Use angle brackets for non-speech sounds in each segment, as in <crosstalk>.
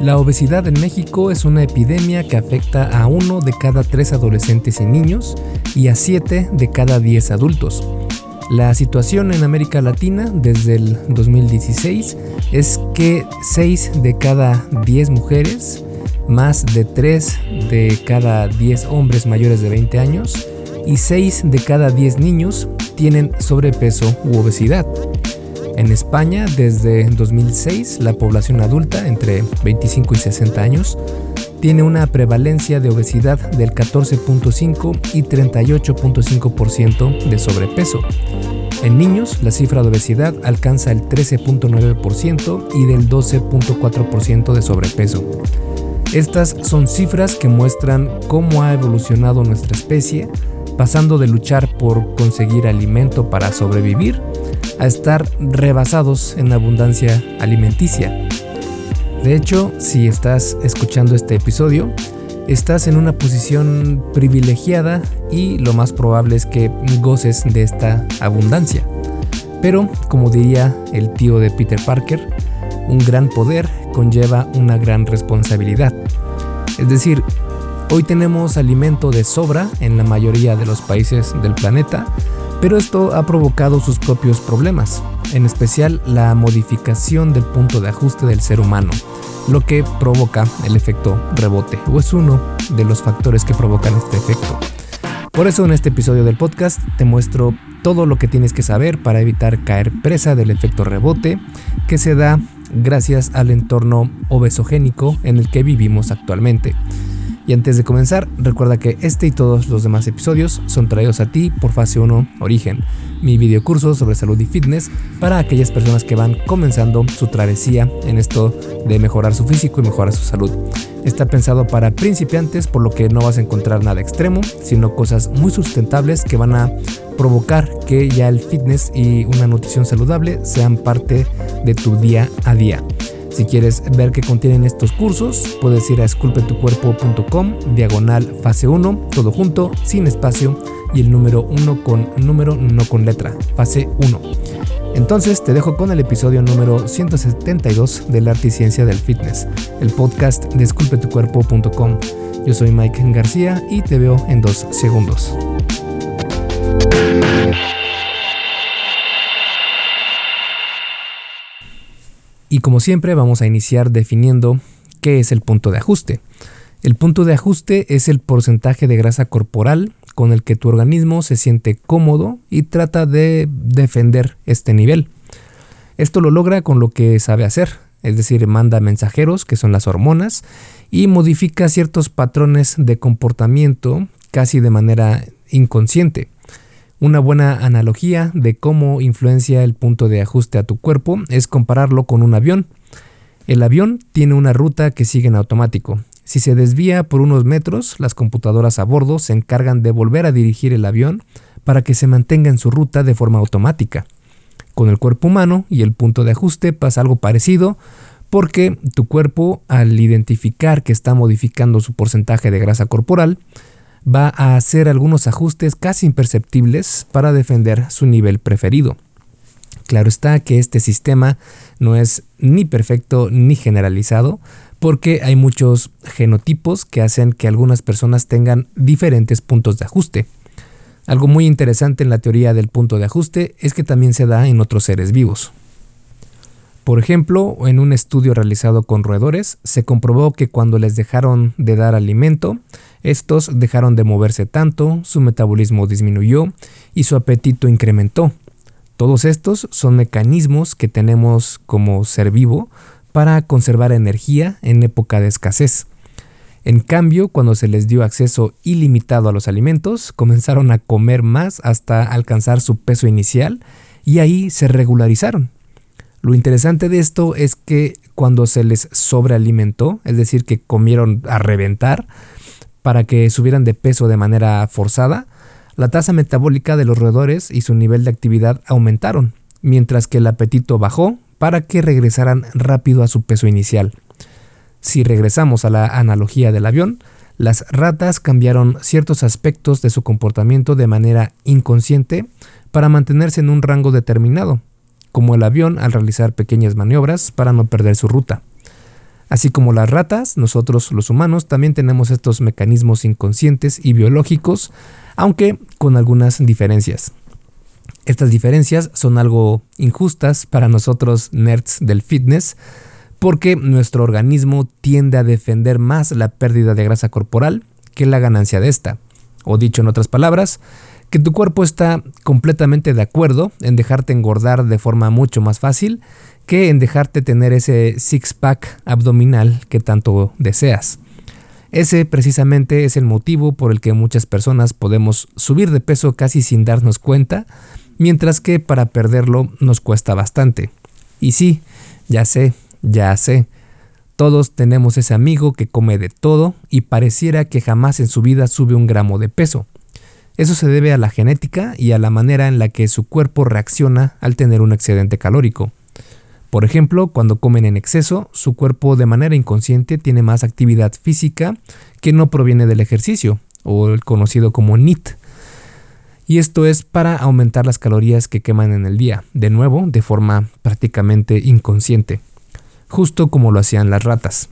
La obesidad en México es una epidemia que afecta a uno de cada tres adolescentes y niños y a siete de cada diez adultos. La situación en América Latina desde el 2016 es que 6 de cada 10 mujeres, más de 3 de cada 10 hombres mayores de 20 años y 6 de cada 10 niños tienen sobrepeso u obesidad. En España, desde 2006, la población adulta entre 25 y 60 años tiene una prevalencia de obesidad del 14.5 y 38.5% de sobrepeso. En niños, la cifra de obesidad alcanza el 13.9% y del 12.4% de sobrepeso. Estas son cifras que muestran cómo ha evolucionado nuestra especie, pasando de luchar por conseguir alimento para sobrevivir a estar rebasados en abundancia alimenticia. De hecho, si estás escuchando este episodio, estás en una posición privilegiada y lo más probable es que goces de esta abundancia. Pero, como diría el tío de Peter Parker, un gran poder conlleva una gran responsabilidad. Es decir, hoy tenemos alimento de sobra en la mayoría de los países del planeta, pero esto ha provocado sus propios problemas, en especial la modificación del punto de ajuste del ser humano, lo que provoca el efecto rebote, o es uno de los factores que provocan este efecto. Por eso en este episodio del podcast te muestro todo lo que tienes que saber para evitar caer presa del efecto rebote que se da gracias al entorno obesogénico en el que vivimos actualmente. Y antes de comenzar, recuerda que este y todos los demás episodios son traídos a ti por Fase 1 Origen, mi videocurso sobre salud y fitness para aquellas personas que van comenzando su travesía en esto de mejorar su físico y mejorar su salud. Está pensado para principiantes, por lo que no vas a encontrar nada extremo, sino cosas muy sustentables que van a provocar que ya el fitness y una nutrición saludable sean parte de tu día a día. Si quieres ver qué contienen estos cursos, puedes ir a esculpetucuerpo.com, diagonal fase 1, todo junto, sin espacio, y el número 1 con número, no con letra, fase 1. Entonces te dejo con el episodio número 172 del arte y ciencia del fitness, el podcast de esculpetucuerpo.com. Yo soy Mike García y te veo en dos segundos. Y como siempre vamos a iniciar definiendo qué es el punto de ajuste. El punto de ajuste es el porcentaje de grasa corporal con el que tu organismo se siente cómodo y trata de defender este nivel. Esto lo logra con lo que sabe hacer, es decir, manda mensajeros, que son las hormonas, y modifica ciertos patrones de comportamiento casi de manera inconsciente. Una buena analogía de cómo influencia el punto de ajuste a tu cuerpo es compararlo con un avión. El avión tiene una ruta que sigue en automático. Si se desvía por unos metros, las computadoras a bordo se encargan de volver a dirigir el avión para que se mantenga en su ruta de forma automática. Con el cuerpo humano y el punto de ajuste pasa algo parecido porque tu cuerpo al identificar que está modificando su porcentaje de grasa corporal, va a hacer algunos ajustes casi imperceptibles para defender su nivel preferido. Claro está que este sistema no es ni perfecto ni generalizado porque hay muchos genotipos que hacen que algunas personas tengan diferentes puntos de ajuste. Algo muy interesante en la teoría del punto de ajuste es que también se da en otros seres vivos. Por ejemplo, en un estudio realizado con roedores, se comprobó que cuando les dejaron de dar alimento, estos dejaron de moverse tanto, su metabolismo disminuyó y su apetito incrementó. Todos estos son mecanismos que tenemos como ser vivo para conservar energía en época de escasez. En cambio, cuando se les dio acceso ilimitado a los alimentos, comenzaron a comer más hasta alcanzar su peso inicial y ahí se regularizaron. Lo interesante de esto es que cuando se les sobrealimentó, es decir, que comieron a reventar para que subieran de peso de manera forzada, la tasa metabólica de los roedores y su nivel de actividad aumentaron, mientras que el apetito bajó para que regresaran rápido a su peso inicial. Si regresamos a la analogía del avión, las ratas cambiaron ciertos aspectos de su comportamiento de manera inconsciente para mantenerse en un rango determinado, como el avión al realizar pequeñas maniobras para no perder su ruta. Así como las ratas, nosotros los humanos también tenemos estos mecanismos inconscientes y biológicos, aunque con algunas diferencias. Estas diferencias son algo injustas para nosotros nerds del fitness, porque nuestro organismo tiende a defender más la pérdida de grasa corporal que la ganancia de esta. O dicho en otras palabras, que tu cuerpo está completamente de acuerdo en dejarte engordar de forma mucho más fácil que en dejarte tener ese six-pack abdominal que tanto deseas. Ese precisamente es el motivo por el que muchas personas podemos subir de peso casi sin darnos cuenta, mientras que para perderlo nos cuesta bastante. Y sí, ya sé, ya sé, todos tenemos ese amigo que come de todo y pareciera que jamás en su vida sube un gramo de peso. Eso se debe a la genética y a la manera en la que su cuerpo reacciona al tener un excedente calórico. Por ejemplo, cuando comen en exceso, su cuerpo de manera inconsciente tiene más actividad física que no proviene del ejercicio, o el conocido como NIT. Y esto es para aumentar las calorías que queman en el día, de nuevo, de forma prácticamente inconsciente, justo como lo hacían las ratas.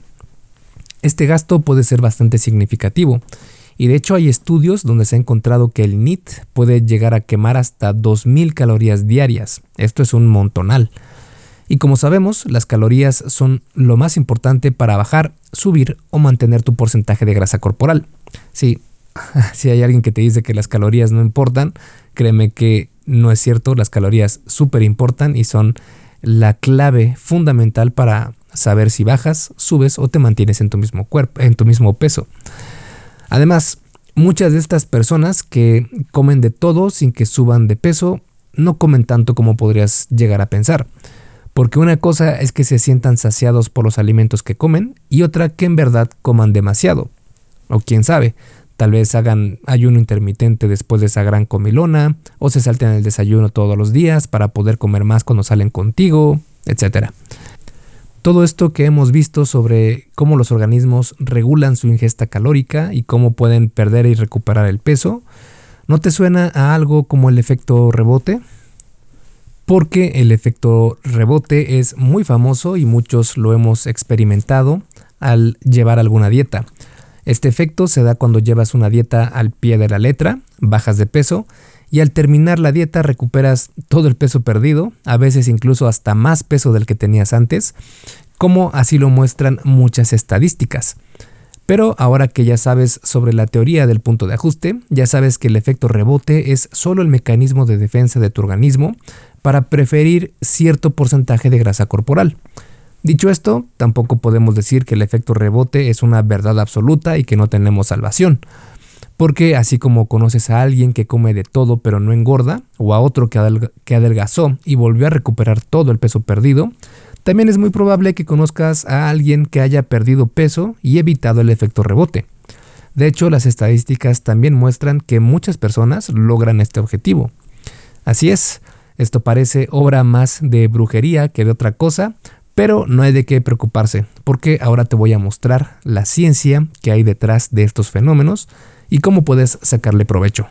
Este gasto puede ser bastante significativo, y de hecho hay estudios donde se ha encontrado que el NIT puede llegar a quemar hasta 2.000 calorías diarias. Esto es un montonal. Y como sabemos, las calorías son lo más importante para bajar, subir o mantener tu porcentaje de grasa corporal. Sí, <laughs> si hay alguien que te dice que las calorías no importan, créeme que no es cierto, las calorías súper importan y son la clave fundamental para saber si bajas, subes o te mantienes en tu mismo cuerpo, en tu mismo peso. Además, muchas de estas personas que comen de todo sin que suban de peso, no comen tanto como podrías llegar a pensar. Porque una cosa es que se sientan saciados por los alimentos que comen y otra que en verdad coman demasiado. O quién sabe, tal vez hagan ayuno intermitente después de esa gran comilona, o se salten el desayuno todos los días para poder comer más cuando salen contigo, etc. Todo esto que hemos visto sobre cómo los organismos regulan su ingesta calórica y cómo pueden perder y recuperar el peso, ¿no te suena a algo como el efecto rebote? Porque el efecto rebote es muy famoso y muchos lo hemos experimentado al llevar alguna dieta. Este efecto se da cuando llevas una dieta al pie de la letra, bajas de peso y al terminar la dieta recuperas todo el peso perdido, a veces incluso hasta más peso del que tenías antes, como así lo muestran muchas estadísticas. Pero ahora que ya sabes sobre la teoría del punto de ajuste, ya sabes que el efecto rebote es solo el mecanismo de defensa de tu organismo para preferir cierto porcentaje de grasa corporal. Dicho esto, tampoco podemos decir que el efecto rebote es una verdad absoluta y que no tenemos salvación. Porque así como conoces a alguien que come de todo pero no engorda, o a otro que, adelgazó y volvió a recuperar todo el peso perdido, también es muy probable que conozcas a alguien que haya perdido peso y evitado el efecto rebote. De hecho, las estadísticas también muestran que muchas personas logran este objetivo. Así es, esto parece obra más de brujería que de otra cosa, pero no hay de qué preocuparse, porque ahora te voy a mostrar la ciencia que hay detrás de estos fenómenos y cómo puedes sacarle provecho.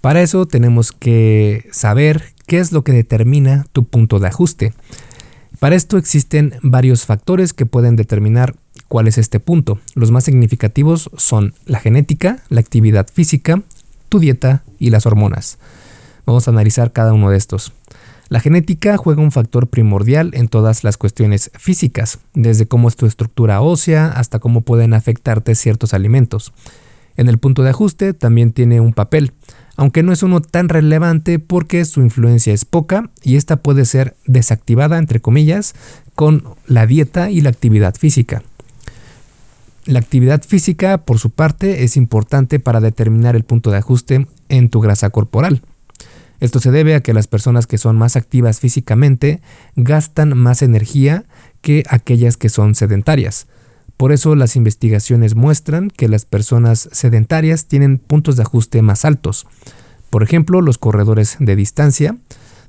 Para eso tenemos que saber qué es lo que determina tu punto de ajuste. Para esto existen varios factores que pueden determinar cuál es este punto. Los más significativos son la genética, la actividad física, tu dieta y las hormonas. Vamos a analizar cada uno de estos. La genética juega un factor primordial en todas las cuestiones físicas, desde cómo es tu estructura ósea hasta cómo pueden afectarte ciertos alimentos. En el punto de ajuste también tiene un papel, aunque no es uno tan relevante porque su influencia es poca y esta puede ser desactivada, entre comillas, con la dieta y la actividad física. La actividad física, por su parte, es importante para determinar el punto de ajuste en tu grasa corporal. Esto se debe a que las personas que son más activas físicamente gastan más energía que aquellas que son sedentarias. Por eso las investigaciones muestran que las personas sedentarias tienen puntos de ajuste más altos. Por ejemplo, los corredores de distancia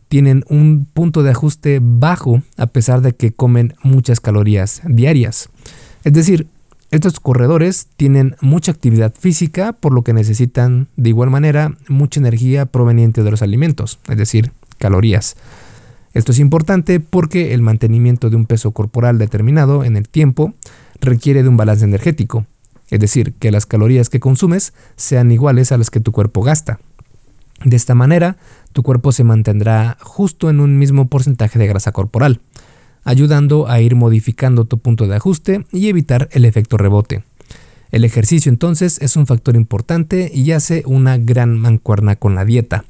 tienen un punto de ajuste bajo a pesar de que comen muchas calorías diarias. Es decir, estos corredores tienen mucha actividad física, por lo que necesitan de igual manera mucha energía proveniente de los alimentos, es decir, calorías. Esto es importante porque el mantenimiento de un peso corporal determinado en el tiempo requiere de un balance energético, es decir, que las calorías que consumes sean iguales a las que tu cuerpo gasta. De esta manera, tu cuerpo se mantendrá justo en un mismo porcentaje de grasa corporal, ayudando a ir modificando tu punto de ajuste y evitar el efecto rebote. El ejercicio entonces es un factor importante y hace una gran mancuerna con la dieta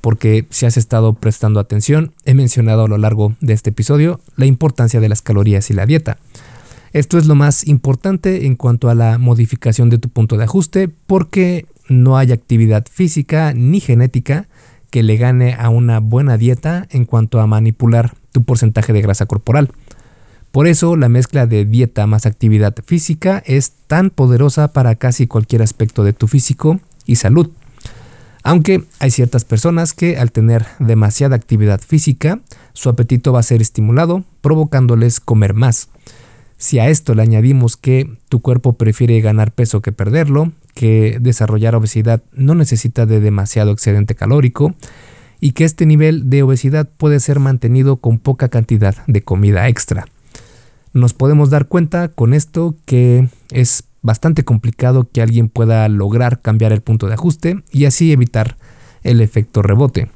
porque si has estado prestando atención, he mencionado a lo largo de este episodio la importancia de las calorías y la dieta. Esto es lo más importante en cuanto a la modificación de tu punto de ajuste porque no hay actividad física ni genética que le gane a una buena dieta en cuanto a manipular porcentaje de grasa corporal. Por eso la mezcla de dieta más actividad física es tan poderosa para casi cualquier aspecto de tu físico y salud. Aunque hay ciertas personas que al tener demasiada actividad física, su apetito va a ser estimulado, provocándoles comer más. Si a esto le añadimos que tu cuerpo prefiere ganar peso que perderlo, que desarrollar obesidad no necesita de demasiado excedente calórico y que este nivel de obesidad puede ser mantenido con poca cantidad de comida extra. Nos podemos dar cuenta con esto que es bastante complicado que alguien pueda lograr cambiar el punto de ajuste y así evitar el efecto rebote.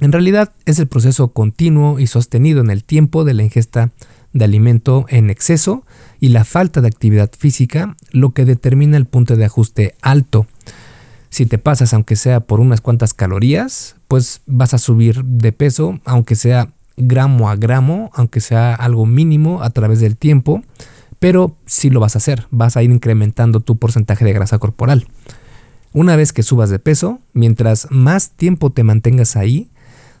En realidad es el proceso continuo y sostenido en el tiempo de la ingesta de alimento en exceso y la falta de actividad física lo que determina el punto de ajuste alto. Si te pasas aunque sea por unas cuantas calorías, pues vas a subir de peso aunque sea gramo a gramo, aunque sea algo mínimo a través del tiempo pero sí lo vas a hacer, vas a ir incrementando tu porcentaje de grasa corporal. Una vez que subas de peso, mientras más tiempo te mantengas ahí,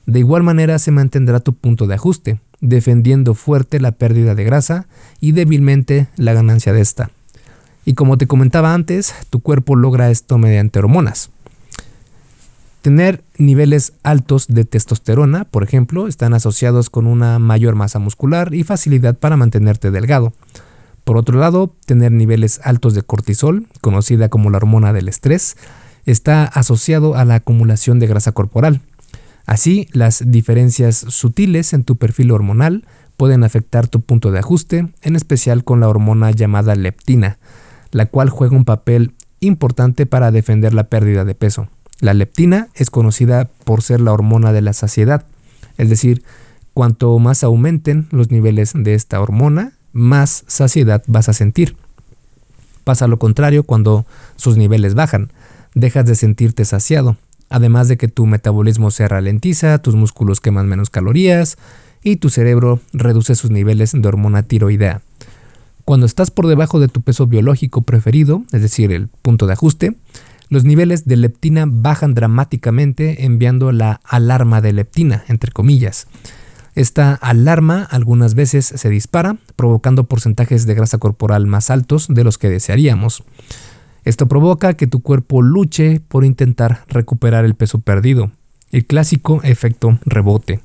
de igual manera se mantendrá tu punto de ajuste, defendiendo fuerte la pérdida de grasa y débilmente la ganancia de esta. Y como te comentaba antes, tu cuerpo logra esto mediante hormonas. Tener niveles altos de testosterona, por ejemplo, están asociados con una mayor masa muscular y facilidad para mantenerte delgado. Por otro lado, tener niveles altos de cortisol, conocida como la hormona del estrés, está asociado a la acumulación de grasa corporal. Así, las diferencias sutiles en tu perfil hormonal pueden afectar tu punto de ajuste, en especial con la hormona llamada leptina, la cual juega un papel importante para defender la pérdida de peso. La leptina es conocida por ser la hormona de la saciedad, es decir, cuanto más aumenten los niveles de esta hormona, más saciedad vas a sentir. Pasa lo contrario cuando sus niveles bajan, dejas de sentirte saciado, además de que tu metabolismo se ralentiza, tus músculos queman menos calorías y tu cerebro reduce sus niveles de hormona tiroidea. Cuando estás por debajo de tu peso biológico preferido, es decir, el punto de ajuste, los niveles de leptina bajan dramáticamente enviando la alarma de leptina, entre comillas. Esta alarma algunas veces se dispara, provocando porcentajes de grasa corporal más altos de los que desearíamos. Esto provoca que tu cuerpo luche por intentar recuperar el peso perdido, el clásico efecto rebote.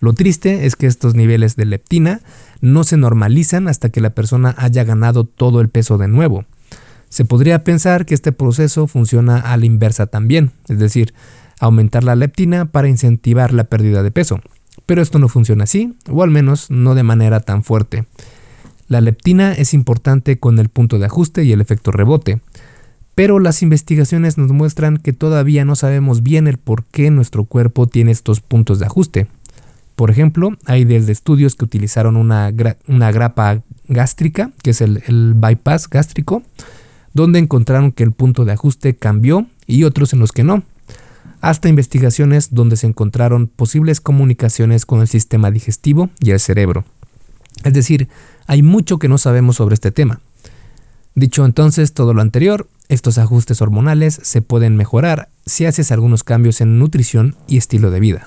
Lo triste es que estos niveles de leptina no se normalizan hasta que la persona haya ganado todo el peso de nuevo. Se podría pensar que este proceso funciona a la inversa también, es decir, aumentar la leptina para incentivar la pérdida de peso. Pero esto no funciona así, o al menos no de manera tan fuerte. La leptina es importante con el punto de ajuste y el efecto rebote, pero las investigaciones nos muestran que todavía no sabemos bien el por qué nuestro cuerpo tiene estos puntos de ajuste. Por ejemplo, hay desde estudios que utilizaron una, grapa gástrica, que es el bypass gástrico, donde encontraron que el punto de ajuste cambió y otros en los que no hasta investigaciones donde se encontraron posibles comunicaciones con el sistema digestivo y el cerebro. Es decir, hay mucho que no sabemos sobre este tema. Dicho entonces todo lo anterior, estos ajustes hormonales se pueden mejorar si haces algunos cambios en nutrición y estilo de vida.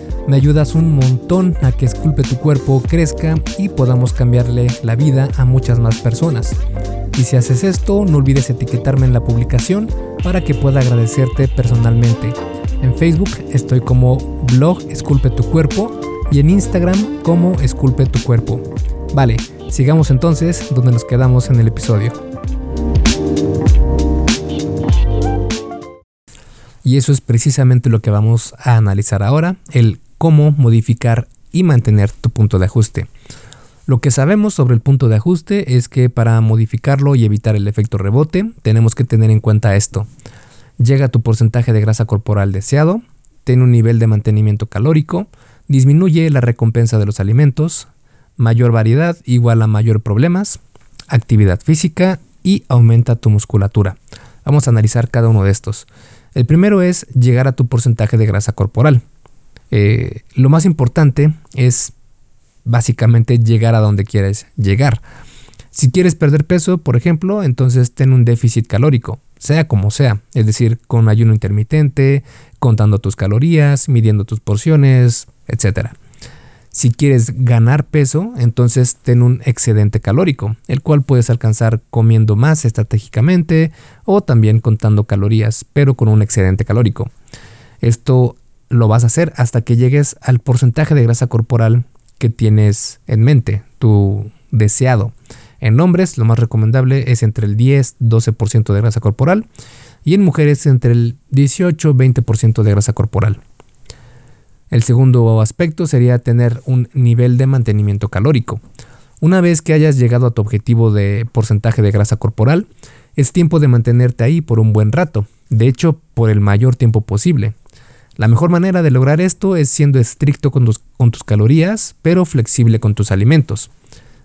Me ayudas un montón a que Esculpe tu cuerpo crezca y podamos cambiarle la vida a muchas más personas. Y si haces esto, no olvides etiquetarme en la publicación para que pueda agradecerte personalmente. En Facebook estoy como blog Esculpe tu cuerpo y en Instagram como Esculpe tu cuerpo. Vale, sigamos entonces donde nos quedamos en el episodio. Y eso es precisamente lo que vamos a analizar ahora, el cómo modificar y mantener tu punto de ajuste. Lo que sabemos sobre el punto de ajuste es que para modificarlo y evitar el efecto rebote, tenemos que tener en cuenta esto. Llega tu porcentaje de grasa corporal deseado, tiene un nivel de mantenimiento calórico, disminuye la recompensa de los alimentos, mayor variedad igual a mayor problemas, actividad física y aumenta tu musculatura. Vamos a analizar cada uno de estos. El primero es llegar a tu porcentaje de grasa corporal. Eh, lo más importante es básicamente llegar a donde quieres llegar. Si quieres perder peso, por ejemplo, entonces ten un déficit calórico, sea como sea, es decir, con ayuno intermitente, contando tus calorías, midiendo tus porciones, etc. Si quieres ganar peso, entonces ten un excedente calórico, el cual puedes alcanzar comiendo más estratégicamente o también contando calorías, pero con un excedente calórico. Esto lo vas a hacer hasta que llegues al porcentaje de grasa corporal que tienes en mente, tu deseado. En hombres, lo más recomendable es entre el 10-12% de grasa corporal y en mujeres entre el 18-20% de grasa corporal. El segundo aspecto sería tener un nivel de mantenimiento calórico. Una vez que hayas llegado a tu objetivo de porcentaje de grasa corporal, es tiempo de mantenerte ahí por un buen rato, de hecho por el mayor tiempo posible. La mejor manera de lograr esto es siendo estricto con tus, calorías, pero flexible con tus alimentos.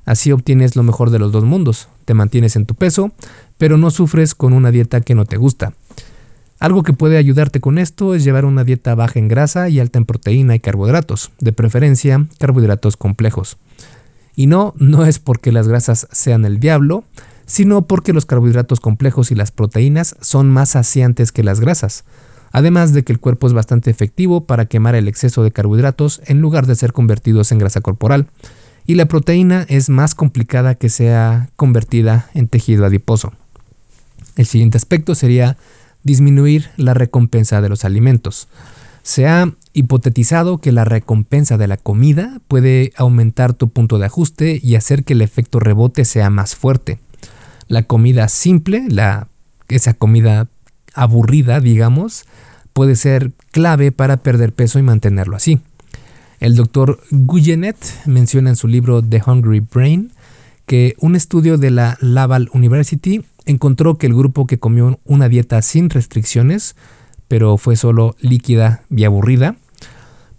Así obtienes lo mejor de los dos mundos. Te mantienes en tu peso, pero no sufres con una dieta que no te gusta. Algo que puede ayudarte con esto es llevar una dieta baja en grasa y alta en proteína y carbohidratos, de preferencia carbohidratos complejos. Y no, no es porque las grasas sean el diablo, sino porque los carbohidratos complejos y las proteínas son más saciantes que las grasas además de que el cuerpo es bastante efectivo para quemar el exceso de carbohidratos en lugar de ser convertidos en grasa corporal, y la proteína es más complicada que sea convertida en tejido adiposo. El siguiente aspecto sería disminuir la recompensa de los alimentos. Se ha hipotetizado que la recompensa de la comida puede aumentar tu punto de ajuste y hacer que el efecto rebote sea más fuerte. La comida simple, la, esa comida aburrida, digamos, puede ser clave para perder peso y mantenerlo así. El doctor Guyenet menciona en su libro The Hungry Brain que un estudio de la Laval University encontró que el grupo que comió una dieta sin restricciones, pero fue solo líquida y aburrida,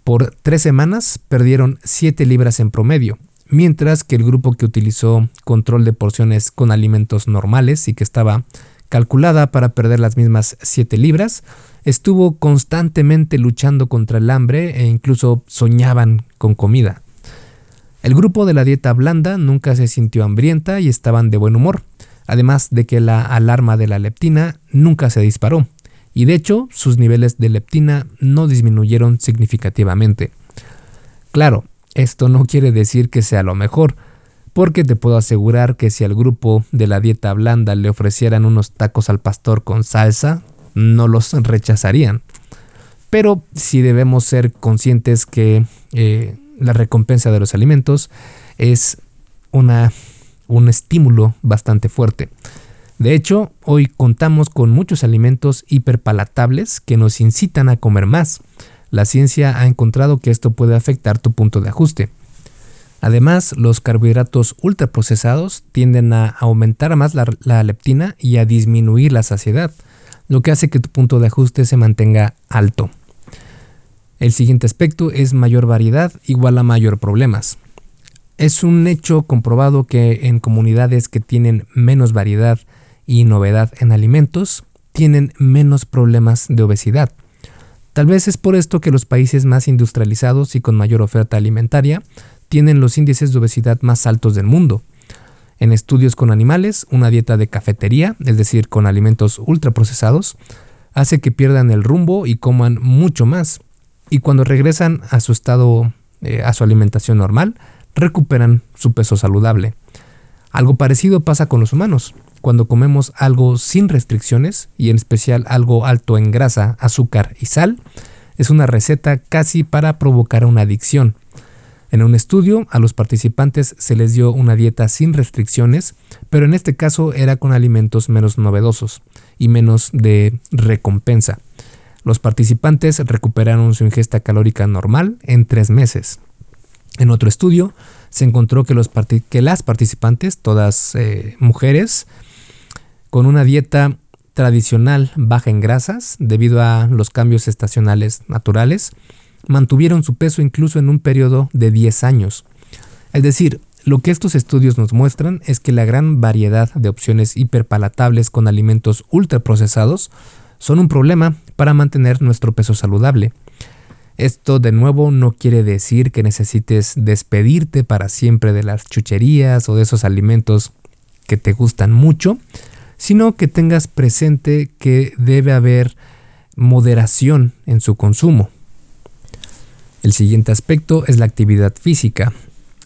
por tres semanas perdieron 7 libras en promedio, mientras que el grupo que utilizó control de porciones con alimentos normales y que estaba calculada para perder las mismas 7 libras, estuvo constantemente luchando contra el hambre e incluso soñaban con comida. El grupo de la dieta blanda nunca se sintió hambrienta y estaban de buen humor, además de que la alarma de la leptina nunca se disparó, y de hecho sus niveles de leptina no disminuyeron significativamente. Claro, esto no quiere decir que sea lo mejor, porque te puedo asegurar que si al grupo de la dieta blanda le ofrecieran unos tacos al pastor con salsa, no los rechazarían. Pero sí debemos ser conscientes que eh, la recompensa de los alimentos es una, un estímulo bastante fuerte. De hecho, hoy contamos con muchos alimentos hiperpalatables que nos incitan a comer más. La ciencia ha encontrado que esto puede afectar tu punto de ajuste. Además, los carbohidratos ultraprocesados tienden a aumentar más la leptina y a disminuir la saciedad lo que hace que tu punto de ajuste se mantenga alto. El siguiente aspecto es mayor variedad igual a mayor problemas. Es un hecho comprobado que en comunidades que tienen menos variedad y novedad en alimentos, tienen menos problemas de obesidad. Tal vez es por esto que los países más industrializados y con mayor oferta alimentaria tienen los índices de obesidad más altos del mundo. En estudios con animales, una dieta de cafetería, es decir, con alimentos ultraprocesados, hace que pierdan el rumbo y coman mucho más. y cuando regresan a su estado, eh, a su alimentación normal, recuperan su peso saludable. Algo parecido pasa con los humanos. Cuando comemos algo sin restricciones, y en especial algo alto en grasa, azúcar y sal, es una receta casi para provocar una adicción. En un estudio, a los participantes se les dio una dieta sin restricciones, pero en este caso era con alimentos menos novedosos y menos de recompensa. Los participantes recuperaron su ingesta calórica normal en tres meses. En otro estudio, se encontró que, las participantes, todas eh, mujeres, con una dieta tradicional baja en grasas, debido a los cambios estacionales naturales, mantuvieron su peso incluso en un periodo de 10 años. Es decir, lo que estos estudios nos muestran es que la gran variedad de opciones hiperpalatables con alimentos ultraprocesados son un problema para mantener nuestro peso saludable. Esto de nuevo no quiere decir que necesites despedirte para siempre de las chucherías o de esos alimentos que te gustan mucho, sino que tengas presente que debe haber moderación en su consumo. El siguiente aspecto es la actividad física.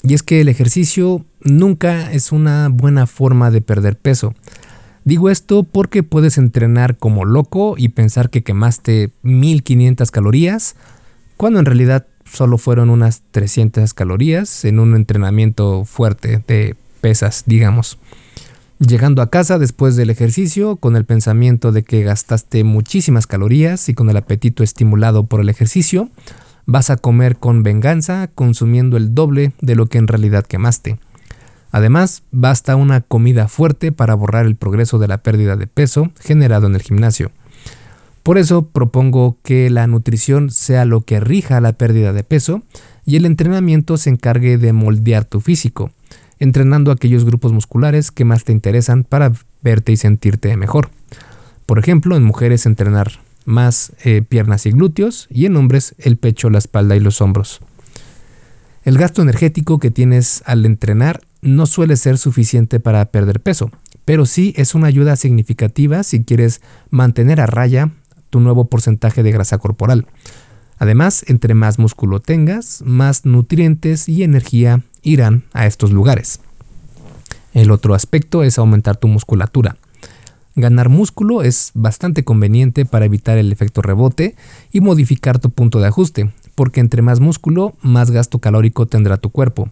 Y es que el ejercicio nunca es una buena forma de perder peso. Digo esto porque puedes entrenar como loco y pensar que quemaste 1500 calorías cuando en realidad solo fueron unas 300 calorías en un entrenamiento fuerte de pesas, digamos. Llegando a casa después del ejercicio con el pensamiento de que gastaste muchísimas calorías y con el apetito estimulado por el ejercicio, vas a comer con venganza consumiendo el doble de lo que en realidad quemaste. Además, basta una comida fuerte para borrar el progreso de la pérdida de peso generado en el gimnasio. Por eso propongo que la nutrición sea lo que rija la pérdida de peso y el entrenamiento se encargue de moldear tu físico, entrenando aquellos grupos musculares que más te interesan para verte y sentirte mejor. Por ejemplo, en mujeres entrenar más eh, piernas y glúteos y en hombres el pecho, la espalda y los hombros. El gasto energético que tienes al entrenar no suele ser suficiente para perder peso, pero sí es una ayuda significativa si quieres mantener a raya tu nuevo porcentaje de grasa corporal. Además, entre más músculo tengas, más nutrientes y energía irán a estos lugares. El otro aspecto es aumentar tu musculatura. Ganar músculo es bastante conveniente para evitar el efecto rebote y modificar tu punto de ajuste, porque entre más músculo, más gasto calórico tendrá tu cuerpo.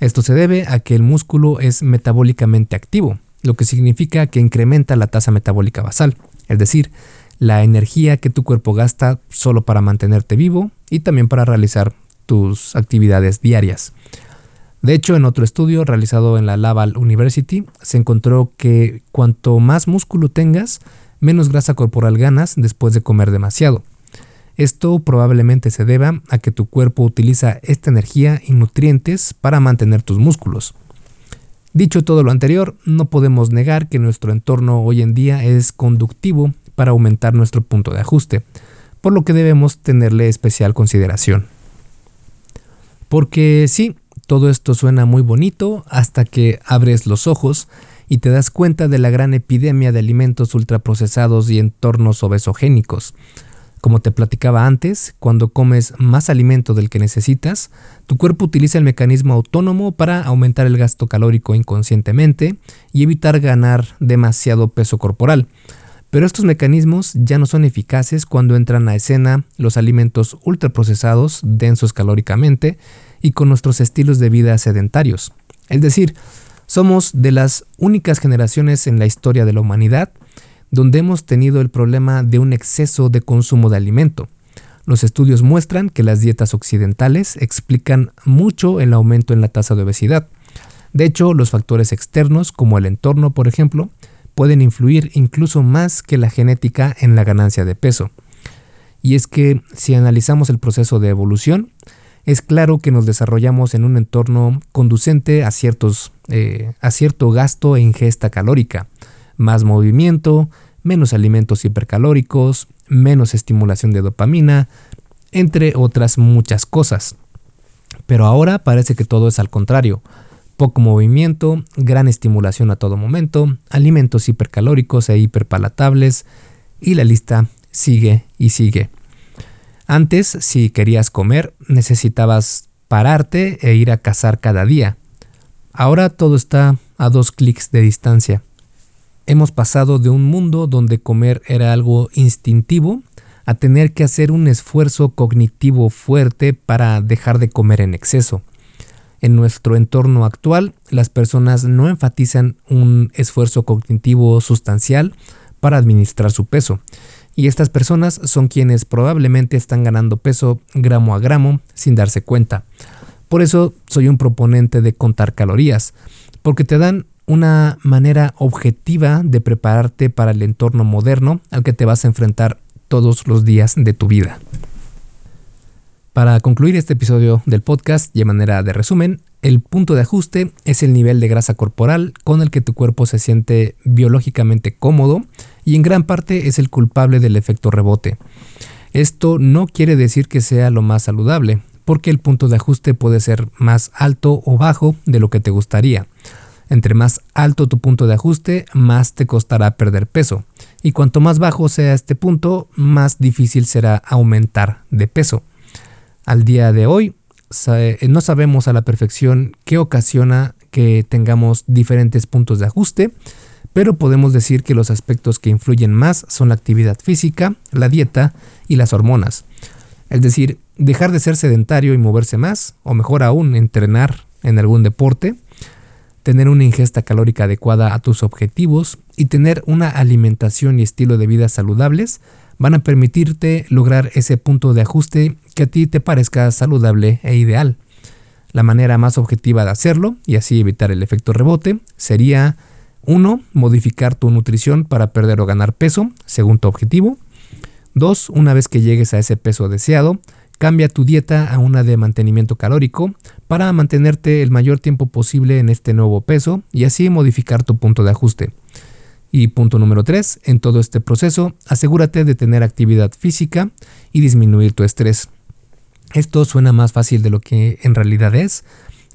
Esto se debe a que el músculo es metabólicamente activo, lo que significa que incrementa la tasa metabólica basal, es decir, la energía que tu cuerpo gasta solo para mantenerte vivo y también para realizar tus actividades diarias. De hecho, en otro estudio realizado en la Laval University, se encontró que cuanto más músculo tengas, menos grasa corporal ganas después de comer demasiado. Esto probablemente se deba a que tu cuerpo utiliza esta energía y nutrientes para mantener tus músculos. Dicho todo lo anterior, no podemos negar que nuestro entorno hoy en día es conductivo para aumentar nuestro punto de ajuste, por lo que debemos tenerle especial consideración. Porque sí, todo esto suena muy bonito hasta que abres los ojos y te das cuenta de la gran epidemia de alimentos ultraprocesados y entornos obesogénicos. Como te platicaba antes, cuando comes más alimento del que necesitas, tu cuerpo utiliza el mecanismo autónomo para aumentar el gasto calórico inconscientemente y evitar ganar demasiado peso corporal, pero estos mecanismos ya no son eficaces cuando entran a escena los alimentos ultraprocesados, densos calóricamente y con nuestros estilos de vida sedentarios. Es decir, somos de las únicas generaciones en la historia de la humanidad donde hemos tenido el problema de un exceso de consumo de alimento. Los estudios muestran que las dietas occidentales explican mucho el aumento en la tasa de obesidad. De hecho, los factores externos, como el entorno, por ejemplo, pueden influir incluso más que la genética en la ganancia de peso. Y es que si analizamos el proceso de evolución, es claro que nos desarrollamos en un entorno conducente eh, a cierto gasto e ingesta calórica, más movimiento, menos alimentos hipercalóricos, menos estimulación de dopamina, entre otras muchas cosas. Pero ahora parece que todo es al contrario poco movimiento, gran estimulación a todo momento, alimentos hipercalóricos e hiperpalatables y la lista sigue y sigue. Antes, si querías comer, necesitabas pararte e ir a cazar cada día. Ahora todo está a dos clics de distancia. Hemos pasado de un mundo donde comer era algo instintivo a tener que hacer un esfuerzo cognitivo fuerte para dejar de comer en exceso. En nuestro entorno actual, las personas no enfatizan un esfuerzo cognitivo sustancial para administrar su peso, y estas personas son quienes probablemente están ganando peso gramo a gramo sin darse cuenta. Por eso soy un proponente de contar calorías, porque te dan una manera objetiva de prepararte para el entorno moderno al que te vas a enfrentar todos los días de tu vida. Para concluir este episodio del podcast y de manera de resumen, el punto de ajuste es el nivel de grasa corporal con el que tu cuerpo se siente biológicamente cómodo y en gran parte es el culpable del efecto rebote. Esto no quiere decir que sea lo más saludable, porque el punto de ajuste puede ser más alto o bajo de lo que te gustaría. Entre más alto tu punto de ajuste, más te costará perder peso. Y cuanto más bajo sea este punto, más difícil será aumentar de peso. Al día de hoy, no sabemos a la perfección qué ocasiona que tengamos diferentes puntos de ajuste, pero podemos decir que los aspectos que influyen más son la actividad física, la dieta y las hormonas. Es decir, dejar de ser sedentario y moverse más, o mejor aún, entrenar en algún deporte, tener una ingesta calórica adecuada a tus objetivos y tener una alimentación y estilo de vida saludables van a permitirte lograr ese punto de ajuste que a ti te parezca saludable e ideal. La manera más objetiva de hacerlo, y así evitar el efecto rebote, sería 1. Modificar tu nutrición para perder o ganar peso, según tu objetivo. 2. Una vez que llegues a ese peso deseado, cambia tu dieta a una de mantenimiento calórico para mantenerte el mayor tiempo posible en este nuevo peso y así modificar tu punto de ajuste. Y punto número 3, en todo este proceso, asegúrate de tener actividad física y disminuir tu estrés. Esto suena más fácil de lo que en realidad es,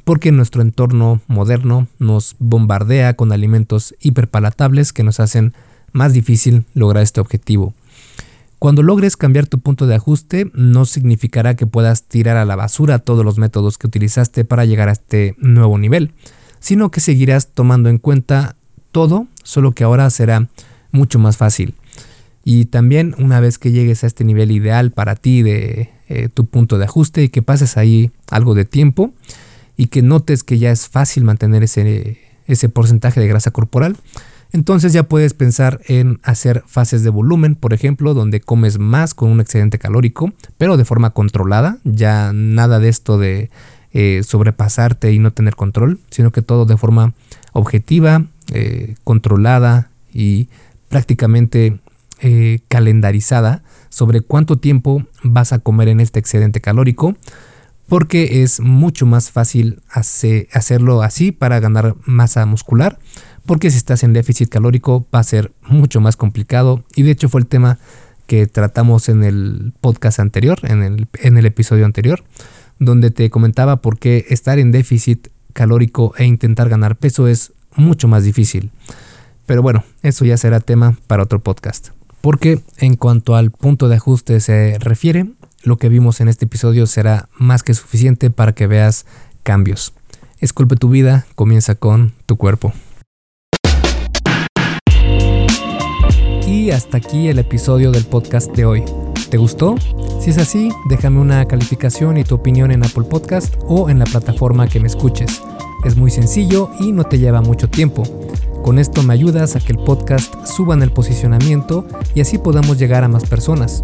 porque nuestro entorno moderno nos bombardea con alimentos hiperpalatables que nos hacen más difícil lograr este objetivo. Cuando logres cambiar tu punto de ajuste, no significará que puedas tirar a la basura todos los métodos que utilizaste para llegar a este nuevo nivel, sino que seguirás tomando en cuenta todo, solo que ahora será mucho más fácil. Y también una vez que llegues a este nivel ideal para ti de eh, tu punto de ajuste y que pases ahí algo de tiempo, y que notes que ya es fácil mantener ese, ese porcentaje de grasa corporal, entonces ya puedes pensar en hacer fases de volumen, por ejemplo, donde comes más con un excedente calórico, pero de forma controlada, ya nada de esto de eh, sobrepasarte y no tener control, sino que todo de forma objetiva, eh, controlada y prácticamente eh, calendarizada sobre cuánto tiempo vas a comer en este excedente calórico porque es mucho más fácil hacerlo así para ganar masa muscular, porque si estás en déficit calórico va a ser mucho más complicado y de hecho fue el tema que tratamos en el podcast anterior, en el, en el episodio anterior, donde te comentaba por qué estar en déficit calórico e intentar ganar peso es mucho más difícil. Pero bueno, eso ya será tema para otro podcast. Porque en cuanto al punto de ajuste se refiere, lo que vimos en este episodio será más que suficiente para que veas cambios. Esculpe tu vida, comienza con tu cuerpo. Y hasta aquí el episodio del podcast de hoy. ¿Te gustó? Si es así, déjame una calificación y tu opinión en Apple Podcast o en la plataforma que me escuches. Es muy sencillo y no te lleva mucho tiempo. Con esto me ayudas a que el podcast suba en el posicionamiento y así podamos llegar a más personas.